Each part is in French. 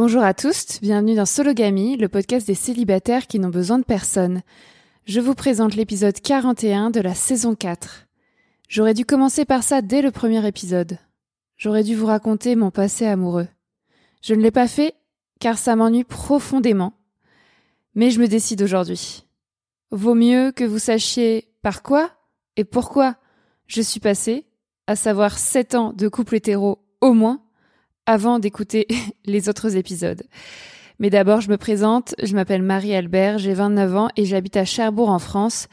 Bonjour à tous, bienvenue dans Sologamy, le podcast des célibataires qui n'ont besoin de personne. Je vous présente l'épisode 41 de la saison 4. J'aurais dû commencer par ça dès le premier épisode. J'aurais dû vous raconter mon passé amoureux. Je ne l'ai pas fait car ça m'ennuie profondément. Mais je me décide aujourd'hui. Vaut mieux que vous sachiez par quoi et pourquoi je suis passée, à savoir 7 ans de couple hétéro au moins, avant d'écouter les autres épisodes. Mais d'abord, je me présente, je m'appelle Marie-Albert, j'ai 29 ans et j'habite à Cherbourg en France.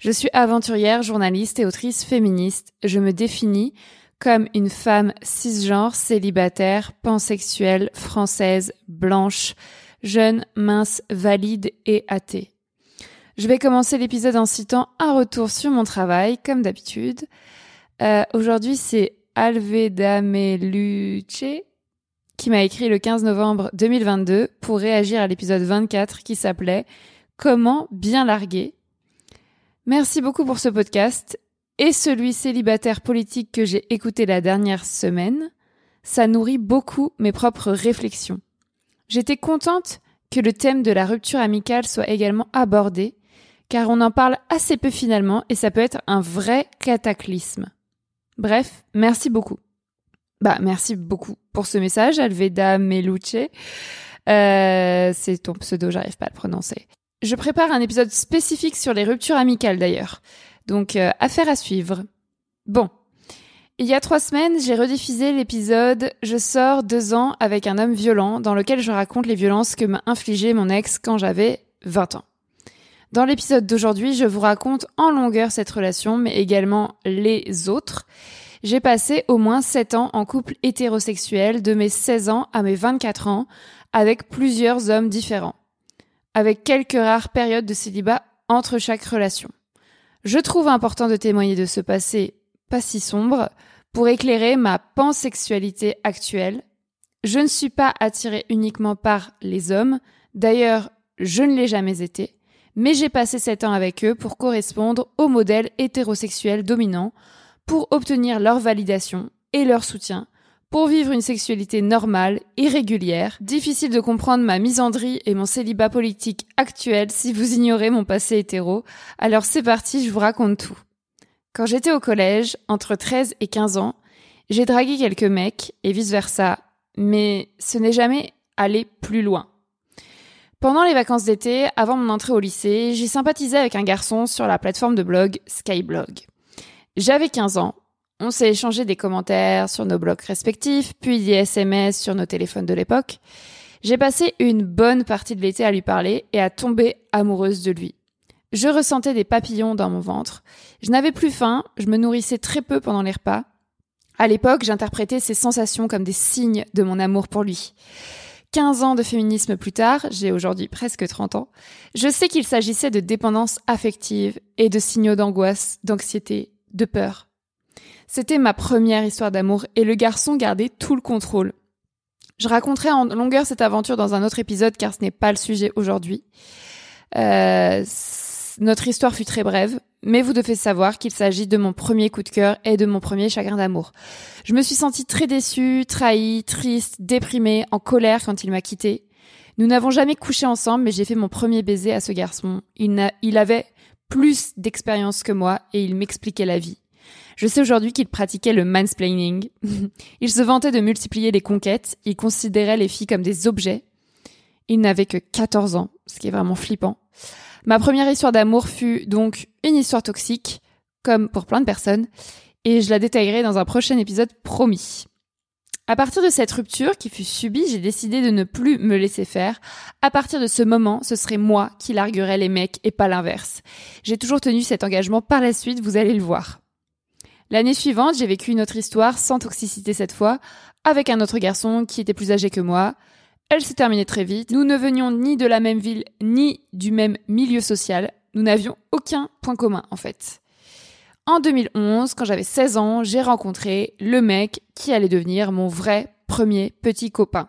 Je suis aventurière, journaliste et autrice féministe. Je me définis comme une femme cisgenre, célibataire, pansexuelle, française, blanche, jeune, mince, valide et athée. Je vais commencer l'épisode en citant un retour sur mon travail, comme d'habitude. Euh, Aujourd'hui, c'est Alveda Meluce qui m'a écrit le 15 novembre 2022 pour réagir à l'épisode 24 qui s'appelait Comment bien larguer? Merci beaucoup pour ce podcast et celui célibataire politique que j'ai écouté la dernière semaine. Ça nourrit beaucoup mes propres réflexions. J'étais contente que le thème de la rupture amicale soit également abordé, car on en parle assez peu finalement et ça peut être un vrai cataclysme. Bref, merci beaucoup. Bah, merci beaucoup pour ce message, Alveda Meluce. Euh, c'est ton pseudo, j'arrive pas à le prononcer. Je prépare un épisode spécifique sur les ruptures amicales d'ailleurs. Donc, euh, affaire à suivre. Bon. Il y a trois semaines, j'ai rediffusé l'épisode Je sors deux ans avec un homme violent dans lequel je raconte les violences que m'a infligé mon ex quand j'avais 20 ans. Dans l'épisode d'aujourd'hui, je vous raconte en longueur cette relation, mais également les autres. J'ai passé au moins 7 ans en couple hétérosexuel de mes 16 ans à mes 24 ans avec plusieurs hommes différents. Avec quelques rares périodes de célibat entre chaque relation. Je trouve important de témoigner de ce passé pas si sombre pour éclairer ma pansexualité actuelle. Je ne suis pas attirée uniquement par les hommes, d'ailleurs je ne l'ai jamais été, mais j'ai passé sept ans avec eux pour correspondre au modèle hétérosexuel dominant, pour obtenir leur validation et leur soutien, pour vivre une sexualité normale et régulière. Difficile de comprendre ma misandrie et mon célibat politique actuel si vous ignorez mon passé hétéro. Alors c'est parti, je vous raconte tout. Quand j'étais au collège, entre 13 et 15 ans, j'ai dragué quelques mecs et vice versa, mais ce n'est jamais allé plus loin. Pendant les vacances d'été, avant mon entrée au lycée, j'ai sympathisé avec un garçon sur la plateforme de blog Skyblog. J'avais 15 ans, on s'est échangé des commentaires sur nos blogs respectifs, puis des SMS sur nos téléphones de l'époque. J'ai passé une bonne partie de l'été à lui parler et à tomber amoureuse de lui. Je ressentais des papillons dans mon ventre. Je n'avais plus faim, je me nourrissais très peu pendant les repas. À l'époque, j'interprétais ces sensations comme des signes de mon amour pour lui. 15 ans de féminisme plus tard, j'ai aujourd'hui presque 30 ans, je sais qu'il s'agissait de dépendance affective et de signaux d'angoisse, d'anxiété, de peur. C'était ma première histoire d'amour et le garçon gardait tout le contrôle. Je raconterai en longueur cette aventure dans un autre épisode car ce n'est pas le sujet aujourd'hui. Euh, notre histoire fut très brève, mais vous devez savoir qu'il s'agit de mon premier coup de cœur et de mon premier chagrin d'amour. Je me suis sentie très déçue, trahie, triste, déprimée, en colère quand il m'a quittée. Nous n'avons jamais couché ensemble, mais j'ai fait mon premier baiser à ce garçon. Il, il avait plus d'expérience que moi et il m'expliquait la vie. Je sais aujourd'hui qu'il pratiquait le mansplaining. il se vantait de multiplier les conquêtes, il considérait les filles comme des objets. Il n'avait que 14 ans, ce qui est vraiment flippant. Ma première histoire d'amour fut donc une histoire toxique, comme pour plein de personnes, et je la détaillerai dans un prochain épisode promis. À partir de cette rupture qui fut subie, j'ai décidé de ne plus me laisser faire. À partir de ce moment, ce serait moi qui larguerais les mecs et pas l'inverse. J'ai toujours tenu cet engagement par la suite, vous allez le voir. L'année suivante, j'ai vécu une autre histoire, sans toxicité cette fois, avec un autre garçon qui était plus âgé que moi. Elle s'est terminée très vite. Nous ne venions ni de la même ville, ni du même milieu social. Nous n'avions aucun point commun, en fait. En 2011, quand j'avais 16 ans, j'ai rencontré le mec qui allait devenir mon vrai premier petit copain.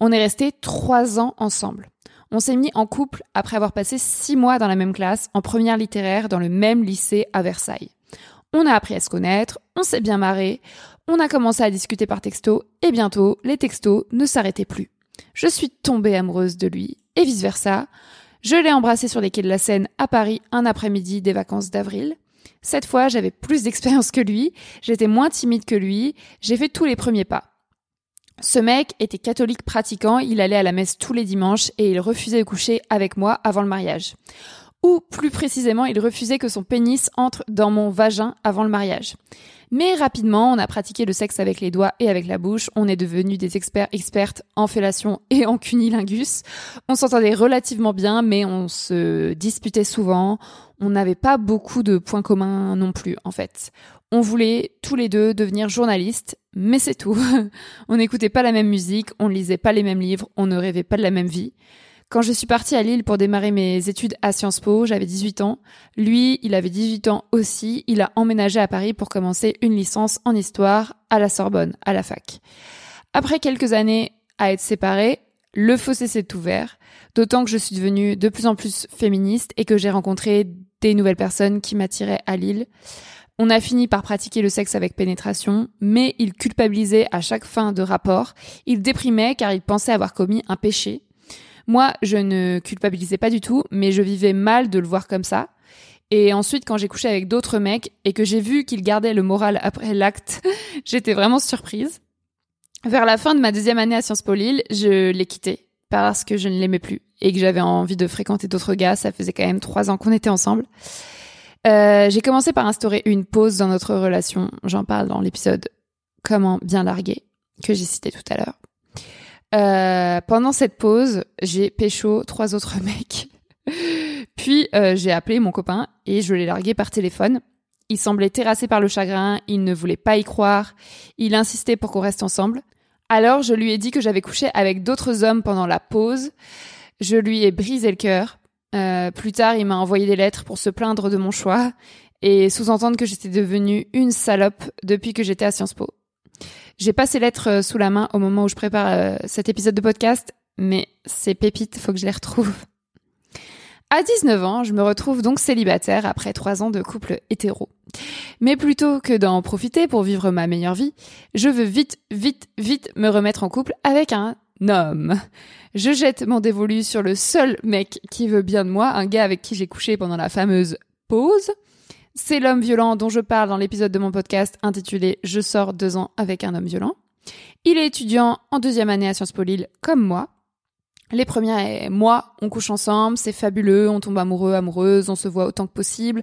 On est resté trois ans ensemble. On s'est mis en couple après avoir passé six mois dans la même classe, en première littéraire, dans le même lycée à Versailles. On a appris à se connaître, on s'est bien marré, on a commencé à discuter par texto, et bientôt, les textos ne s'arrêtaient plus. Je suis tombée amoureuse de lui, et vice-versa. Je l'ai embrassé sur les quais de la Seine à Paris un après-midi des vacances d'avril. Cette fois, j'avais plus d'expérience que lui, j'étais moins timide que lui, j'ai fait tous les premiers pas. Ce mec était catholique pratiquant, il allait à la messe tous les dimanches et il refusait de coucher avec moi avant le mariage. Ou plus précisément, il refusait que son pénis entre dans mon vagin avant le mariage. Mais rapidement, on a pratiqué le sexe avec les doigts et avec la bouche. On est devenus des experts expertes en fellation et en cunilingus. On s'entendait relativement bien, mais on se disputait souvent. On n'avait pas beaucoup de points communs non plus, en fait. On voulait tous les deux devenir journalistes, mais c'est tout. on n'écoutait pas la même musique, on ne lisait pas les mêmes livres, on ne rêvait pas de la même vie. Quand je suis partie à Lille pour démarrer mes études à Sciences Po, j'avais 18 ans. Lui, il avait 18 ans aussi. Il a emménagé à Paris pour commencer une licence en histoire à la Sorbonne, à la fac. Après quelques années à être séparés, le fossé s'est ouvert, d'autant que je suis devenue de plus en plus féministe et que j'ai rencontré des nouvelles personnes qui m'attiraient à Lille. On a fini par pratiquer le sexe avec pénétration, mais il culpabilisait à chaque fin de rapport. Il déprimait car il pensait avoir commis un péché. Moi, je ne culpabilisais pas du tout, mais je vivais mal de le voir comme ça. Et ensuite, quand j'ai couché avec d'autres mecs et que j'ai vu qu'il gardait le moral après l'acte, j'étais vraiment surprise. Vers la fin de ma deuxième année à Sciences Po Lille, je l'ai quitté parce que je ne l'aimais plus et que j'avais envie de fréquenter d'autres gars. Ça faisait quand même trois ans qu'on était ensemble. Euh, j'ai commencé par instaurer une pause dans notre relation. J'en parle dans l'épisode Comment bien larguer que j'ai cité tout à l'heure. Euh, pendant cette pause, j'ai pécho trois autres mecs. Puis euh, j'ai appelé mon copain et je l'ai largué par téléphone. Il semblait terrassé par le chagrin, il ne voulait pas y croire, il insistait pour qu'on reste ensemble. Alors je lui ai dit que j'avais couché avec d'autres hommes pendant la pause. Je lui ai brisé le cœur. Euh, plus tard, il m'a envoyé des lettres pour se plaindre de mon choix et sous-entendre que j'étais devenue une salope depuis que j'étais à Sciences Po. J'ai pas ces lettres euh, sous la main au moment où je prépare euh, cet épisode de podcast, mais ces pépites, faut que je les retrouve. À 19 ans, je me retrouve donc célibataire après trois ans de couple hétéro. Mais plutôt que d'en profiter pour vivre ma meilleure vie, je veux vite, vite, vite me remettre en couple avec un homme. Je jette mon dévolu sur le seul mec qui veut bien de moi, un gars avec qui j'ai couché pendant la fameuse pause. C'est l'homme violent dont je parle dans l'épisode de mon podcast intitulé Je sors deux ans avec un homme violent. Il est étudiant en deuxième année à Sciences Po Lille comme moi. Les premières moi, on couche ensemble, c'est fabuleux, on tombe amoureux, amoureuse, on se voit autant que possible.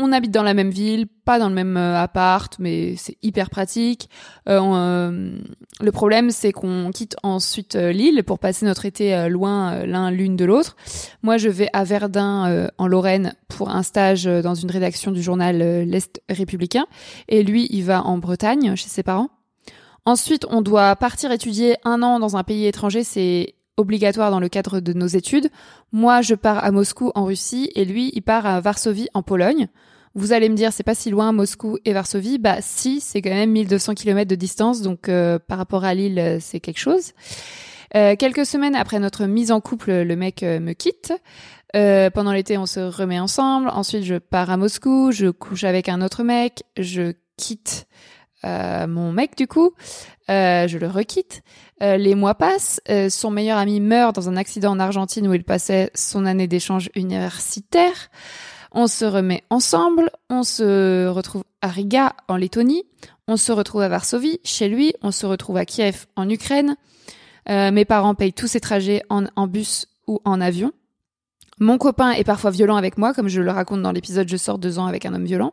On habite dans la même ville, pas dans le même euh, appart, mais c'est hyper pratique. Euh, euh, le problème, c'est qu'on quitte ensuite l'île pour passer notre été loin l'un l'une de l'autre. Moi, je vais à Verdun, en Lorraine, pour un stage dans une rédaction du journal L'Est républicain, et lui, il va en Bretagne, chez ses parents. Ensuite, on doit partir étudier un an dans un pays étranger, c'est obligatoire dans le cadre de nos études. Moi, je pars à Moscou en Russie et lui, il part à Varsovie en Pologne. Vous allez me dire, c'est pas si loin Moscou et Varsovie. Bah si, c'est quand même 1200 km de distance, donc euh, par rapport à Lille, euh, c'est quelque chose. Euh, quelques semaines après notre mise en couple, le mec me quitte. pendant l'été, on se remet ensemble. Ensuite, je pars à Moscou, je couche avec un autre mec, je quitte mon mec du coup, je le requitte. Euh, les mois passent, euh, son meilleur ami meurt dans un accident en Argentine où il passait son année d'échange universitaire. On se remet ensemble, on se retrouve à Riga en Lettonie, on se retrouve à Varsovie chez lui, on se retrouve à Kiev en Ukraine. Euh, mes parents payent tous ces trajets en, en bus ou en avion. Mon copain est parfois violent avec moi, comme je le raconte dans l'épisode Je sors deux ans avec un homme violent.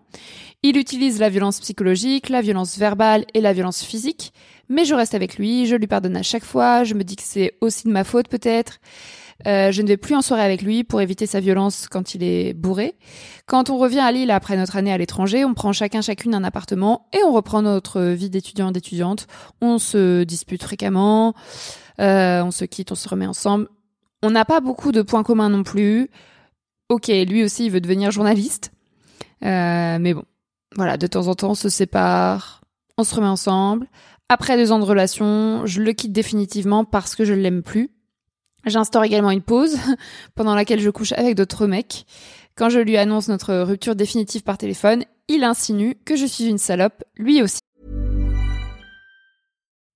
Il utilise la violence psychologique, la violence verbale et la violence physique. Mais je reste avec lui, je lui pardonne à chaque fois, je me dis que c'est aussi de ma faute peut-être. Euh, je ne vais plus en soirée avec lui pour éviter sa violence quand il est bourré. Quand on revient à Lille après notre année à l'étranger, on prend chacun chacune un appartement et on reprend notre vie d'étudiant d'étudiante. On se dispute fréquemment, euh, on se quitte, on se remet ensemble. On n'a pas beaucoup de points communs non plus. Ok, lui aussi il veut devenir journaliste, euh, mais bon, voilà, de temps en temps on se sépare, on se remet ensemble. Après deux ans de relation, je le quitte définitivement parce que je ne l'aime plus. J'instaure également une pause pendant laquelle je couche avec d'autres mecs. Quand je lui annonce notre rupture définitive par téléphone, il insinue que je suis une salope, lui aussi.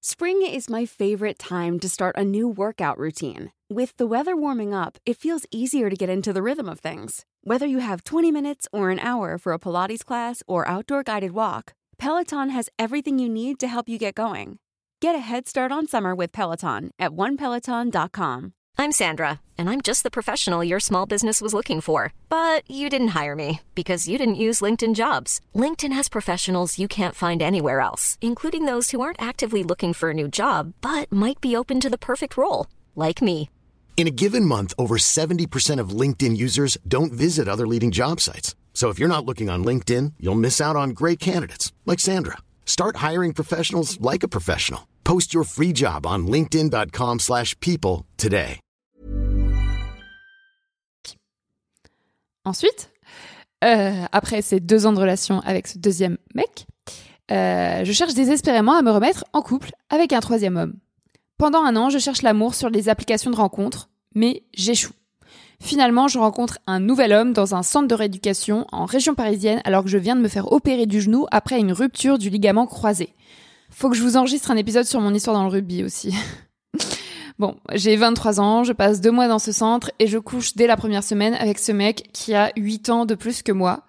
Spring is my favorite time to start a new workout routine. With the weather warming up, it feels easier to get into the rhythm of things. Whether you have 20 minutes or an hour for a Pilates class or outdoor guided walk, Peloton has everything you need to help you get going. Get a head start on summer with Peloton at onepeloton.com. I'm Sandra, and I'm just the professional your small business was looking for. But you didn't hire me because you didn't use LinkedIn jobs. LinkedIn has professionals you can't find anywhere else, including those who aren't actively looking for a new job but might be open to the perfect role, like me. In a given month, over 70% of LinkedIn users don't visit other leading job sites. So if you're not looking on LinkedIn, you'll miss out on great candidates like Sandra. Start hiring professionals like a professional. Post your free job on linkedin.com/people today. Ensuite, euh, après ces deux ans de relation avec ce deuxième mec, euh, je cherche désespérément à me remettre en couple avec un troisième homme. Pendant un an, je cherche l'amour sur les applications de rencontres, mais j'échoue. Finalement, je rencontre un nouvel homme dans un centre de rééducation en région parisienne alors que je viens de me faire opérer du genou après une rupture du ligament croisé. Faut que je vous enregistre un épisode sur mon histoire dans le rugby aussi. bon, j'ai 23 ans, je passe deux mois dans ce centre et je couche dès la première semaine avec ce mec qui a 8 ans de plus que moi.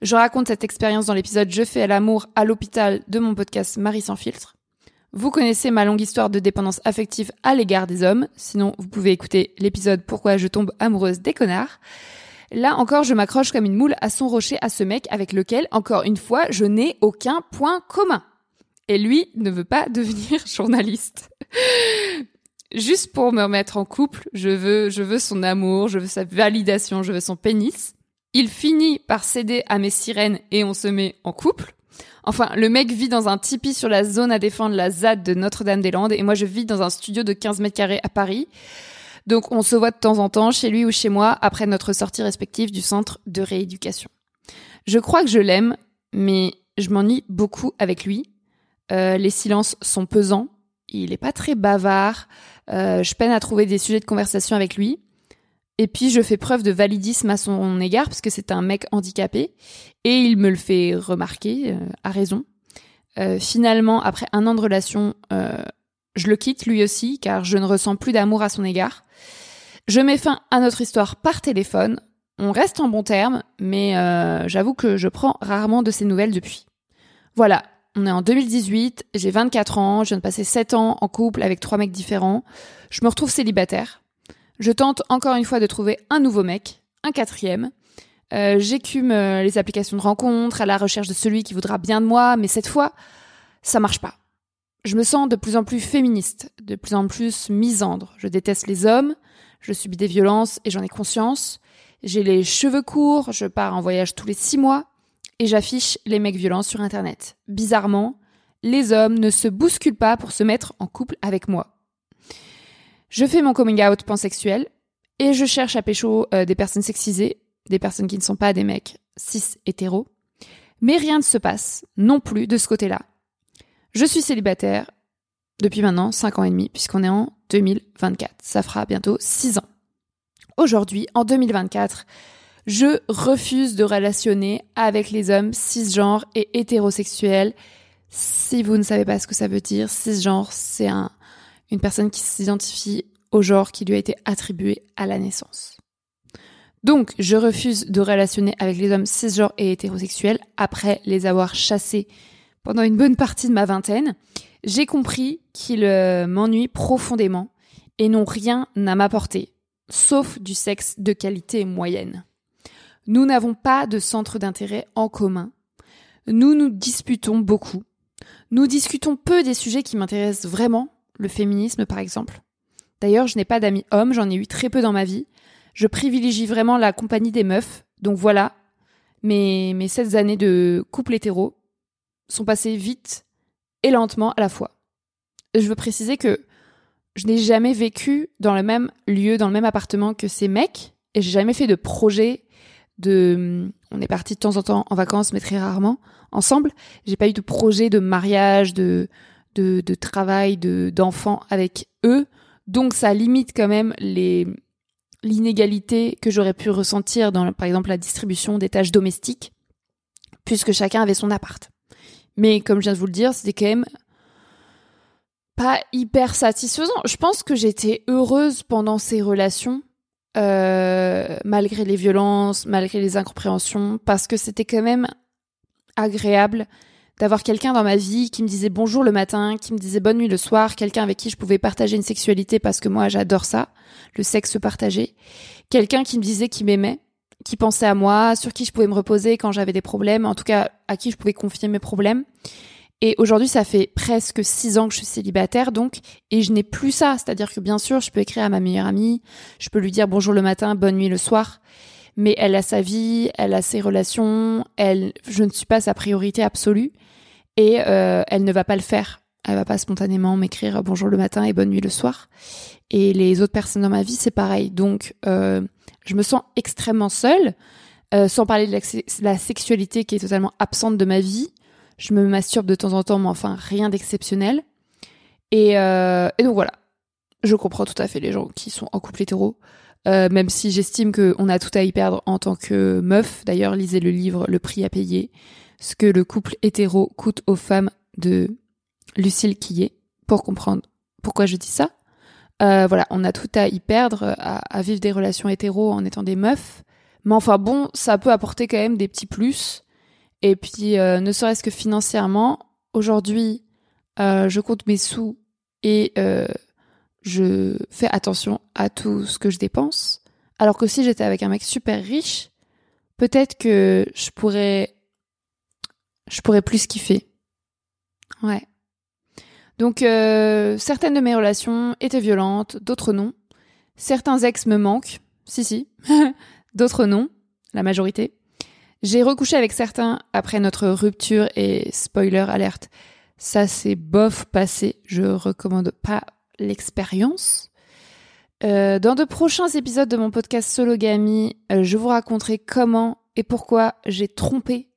Je raconte cette expérience dans l'épisode Je fais l'amour à l'hôpital de mon podcast Marie sans filtre. Vous connaissez ma longue histoire de dépendance affective à l'égard des hommes, sinon vous pouvez écouter l'épisode Pourquoi je tombe amoureuse des connards. Là encore, je m'accroche comme une moule à son rocher à ce mec avec lequel, encore une fois, je n'ai aucun point commun. Et lui ne veut pas devenir journaliste. Juste pour me remettre en couple, je veux, je veux son amour, je veux sa validation, je veux son pénis. Il finit par céder à mes sirènes et on se met en couple. Enfin, le mec vit dans un tipi sur la zone à défendre la ZAD de Notre-Dame-des-Landes et moi je vis dans un studio de 15 mètres carrés à Paris. Donc on se voit de temps en temps chez lui ou chez moi après notre sortie respective du centre de rééducation. Je crois que je l'aime, mais je m'ennuie beaucoup avec lui. Euh, les silences sont pesants. Il est pas très bavard. Euh, je peine à trouver des sujets de conversation avec lui. Et puis je fais preuve de validisme à son égard parce que c'est un mec handicapé et il me le fait remarquer euh, à raison. Euh, finalement, après un an de relation, euh, je le quitte lui aussi car je ne ressens plus d'amour à son égard. Je mets fin à notre histoire par téléphone. On reste en bon terme, mais j'avoue que je prends rarement de ses nouvelles depuis. Voilà, on est en 2018, j'ai 24 ans, je viens de passer 7 ans en couple avec trois mecs différents. Je me retrouve célibataire. Je tente encore une fois de trouver un nouveau mec, un quatrième. Euh, J'écume euh, les applications de rencontres à la recherche de celui qui voudra bien de moi, mais cette fois, ça marche pas. Je me sens de plus en plus féministe, de plus en plus misandre. Je déteste les hommes, je subis des violences et j'en ai conscience. J'ai les cheveux courts, je pars en voyage tous les six mois et j'affiche les mecs violents sur Internet. Bizarrement, les hommes ne se bousculent pas pour se mettre en couple avec moi. Je fais mon coming out pansexuel et je cherche à pécho euh, des personnes sexisées, des personnes qui ne sont pas des mecs cis hétéros. Mais rien ne se passe non plus de ce côté-là. Je suis célibataire depuis maintenant 5 ans et demi puisqu'on est en 2024. Ça fera bientôt 6 ans. Aujourd'hui, en 2024, je refuse de relationner avec les hommes cisgenres et hétérosexuels. Si vous ne savez pas ce que ça veut dire, cisgenre, c'est un, une personne qui s'identifie au genre qui lui a été attribué à la naissance. Donc, je refuse de relationner avec les hommes cisgenres et hétérosexuels après les avoir chassés pendant une bonne partie de ma vingtaine. J'ai compris qu'ils euh, m'ennuient profondément et n'ont rien à m'apporter, sauf du sexe de qualité moyenne. Nous n'avons pas de centre d'intérêt en commun. Nous nous disputons beaucoup. Nous discutons peu des sujets qui m'intéressent vraiment, le féminisme par exemple. D'ailleurs, je n'ai pas d'amis hommes, j'en ai eu très peu dans ma vie. Je privilégie vraiment la compagnie des meufs. Donc voilà, mes, mes 16 années de couple hétéro sont passées vite et lentement à la fois. Je veux préciser que je n'ai jamais vécu dans le même lieu, dans le même appartement que ces mecs, et j'ai jamais fait de projet de. On est parti de temps en temps en vacances, mais très rarement ensemble. J'ai pas eu de projet de mariage, de de, de travail, de d'enfants avec eux. Donc ça limite quand même les l'inégalité que j'aurais pu ressentir dans, par exemple, la distribution des tâches domestiques, puisque chacun avait son appart. Mais comme je viens de vous le dire, c'était quand même pas hyper satisfaisant. Je pense que j'étais heureuse pendant ces relations, euh, malgré les violences, malgré les incompréhensions, parce que c'était quand même agréable d'avoir quelqu'un dans ma vie qui me disait bonjour le matin, qui me disait bonne nuit le soir, quelqu'un avec qui je pouvais partager une sexualité parce que moi j'adore ça, le sexe partagé, quelqu'un qui me disait qu'il m'aimait, qui pensait à moi, sur qui je pouvais me reposer quand j'avais des problèmes, en tout cas à qui je pouvais confier mes problèmes. Et aujourd'hui, ça fait presque six ans que je suis célibataire, donc, et je n'ai plus ça. C'est-à-dire que bien sûr, je peux écrire à ma meilleure amie, je peux lui dire bonjour le matin, bonne nuit le soir, mais elle a sa vie, elle a ses relations, elle, je ne suis pas sa priorité absolue et euh, elle ne va pas le faire. Elle va pas spontanément m'écrire bonjour le matin et bonne nuit le soir. Et les autres personnes dans ma vie, c'est pareil. Donc, euh, je me sens extrêmement seule, euh, sans parler de la, sexualité qui est totalement absente de ma vie. Je me masturbe de temps en temps, mais enfin rien d'exceptionnel. Et, et, donc voilà, je comprends tout à fait les gens qui sont en couple hétéro. même si j'estime qu'on a tout à y perdre en tant que meuf. D'ailleurs, lisez le livre Le prix à payer ce que le couple hétéro coûte aux femmes de Lucille Quillet pour comprendre pourquoi je dis ça. Euh, voilà, on a tout à y perdre, à, vivre des relations hétéro en étant des meufs. Mais enfin bon, ça peut apporter quand même des petits plus. Et puis, euh, ne serait-ce que financièrement, aujourd'hui, euh, je compte mes sous et je fais attention à tout ce que je dépense. Alors que si j'étais avec un mec super riche, peut-être que je pourrais je pourrais plus kiffer. Ouais. Donc euh, certaines de mes relations étaient violentes, d'autres non. Certains ex me manquent, si si, d'autres non, la majorité. J'ai recouché avec certains après notre rupture et spoiler alerte, ça c'est bof passé, je recommande pas l'expérience. Euh, dans de prochains épisodes de mon podcast Sologamy, euh, je vous raconterai comment et pourquoi j'ai trompé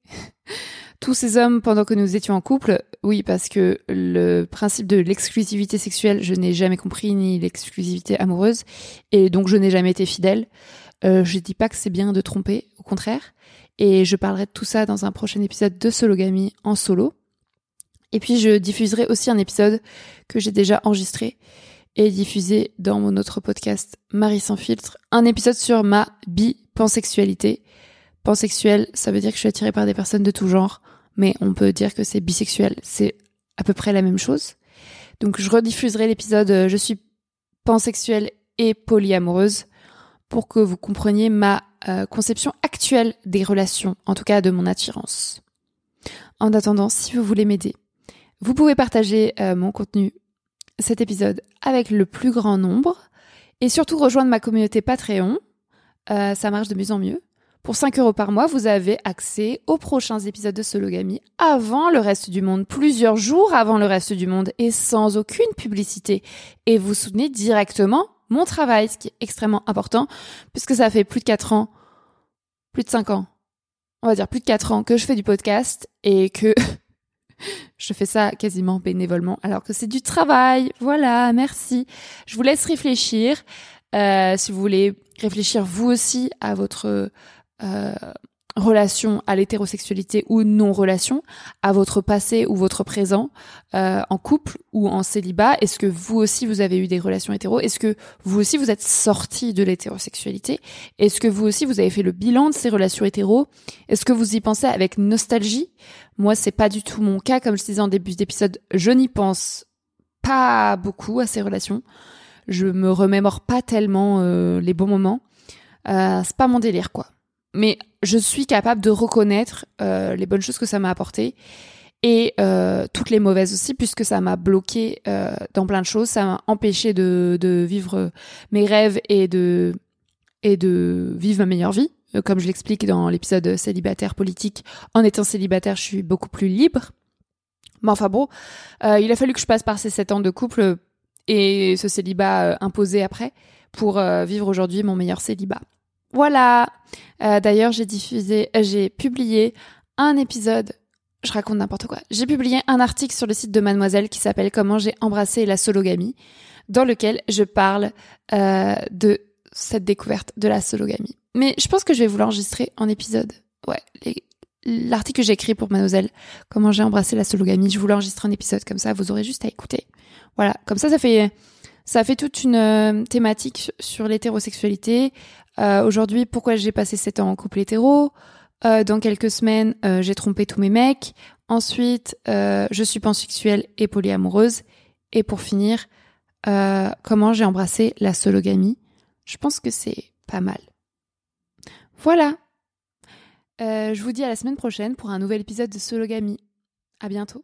tous ces hommes pendant que nous étions en couple. Oui, parce que le principe de l'exclusivité sexuelle, je n'ai jamais compris, ni l'exclusivité amoureuse, et donc je n'ai jamais été fidèle. Euh, je dis pas que c'est bien de tromper, au contraire. Et je parlerai de tout ça dans un prochain épisode de Sologamy en solo. Et puis je diffuserai aussi un épisode que j'ai déjà enregistré et diffusé dans mon autre podcast Marie sans filtre, un épisode sur ma bi-pansexualité. Pansexuel, ça veut dire que je suis attirée par des personnes de tout genre, mais on peut dire que c'est bisexuel, c'est à peu près la même chose. Donc je rediffuserai l'épisode euh, Je suis pansexuelle et polyamoureuse pour que vous compreniez ma euh, conception actuelle des relations, en tout cas de mon attirance. En attendant, si vous voulez m'aider, vous pouvez partager euh, mon contenu cet épisode avec le plus grand nombre et surtout rejoindre ma communauté Patreon. Ça marche de mieux en mieux. Pour 5 euros par mois, vous avez accès aux prochains épisodes de Sologamy avant le reste du monde, plusieurs jours avant le reste du monde et sans aucune publicité. Et vous soutenez directement mon travail, ce qui est extrêmement important puisque ça fait plus de 4 ans, plus de 5 ans, on va dire plus de 4 ans que je fais du podcast et que Je fais ça quasiment bénévolement, alors que c'est du travail. Voilà, merci. Je vous laisse réfléchir. Euh, si vous voulez réfléchir vous aussi à votre euh, relation à l'hétérosexualité ou non-relation, à votre passé ou votre présent, euh, en couple ou en célibat Est-ce que vous aussi vous avez eu des relations hétéro? Est-ce que vous aussi vous êtes sorti de l'hétérosexualité? Est-ce que vous aussi vous avez fait le bilan de ces relations hétéro? Est-ce que vous y pensez avec nostalgie? Moi, c'est pas du tout mon cas. Comme je disais en début d'épisode, je n'y pense pas beaucoup à ces relations. Je me remémore pas tellement euh, les bons moments. Euh, c'est pas mon délire, quoi mais je suis capable de reconnaître euh, les bonnes choses que ça m'a apporté et euh, toutes les mauvaises aussi puisque ça m'a bloqué euh, dans plein de choses. Ça m'a empêché de, de vivre mes rêves et de et de vivre ma meilleure vie. Comme je l'explique dans l'épisode célibataire politique en étant célibataire je suis beaucoup plus libre. Mais enfin bon il a fallu que je passe par ces sept ans de couple et ce célibat imposé après pour vivre aujourd'hui mon meilleur célibat voilà. Euh, d'ailleurs, j'ai diffusé, euh, j'ai publié un épisode. Je raconte n'importe quoi. J'ai publié un article sur le site de Mademoiselle qui s'appelle Comment j'ai embrassé la sologamie, dans lequel je parle euh, de cette découverte de la sologamie. Mais je pense que je vais vous l'enregistrer en épisode. Ouais, l'article que j'ai écrit pour Mademoiselle, Comment j'ai embrassé la sologamie, je vous l'enregistre en épisode comme ça, vous aurez juste à écouter. Voilà, comme ça, ça fait ça fait toute une thématique sur l'hétérosexualité, euh, aujourd'hui, pourquoi j'ai passé 7 ans en couple hétéro? Euh, Dans quelques semaines, euh, j'ai trompé tous mes mecs. Ensuite, je suis pansexuelle et polyamoureuse. Et pour finir, comment j'ai embrassé la sologamie? Je pense que c'est pas mal. Voilà. je vous dis à la semaine prochaine pour un nouvel épisode de Sologamie. À bientôt.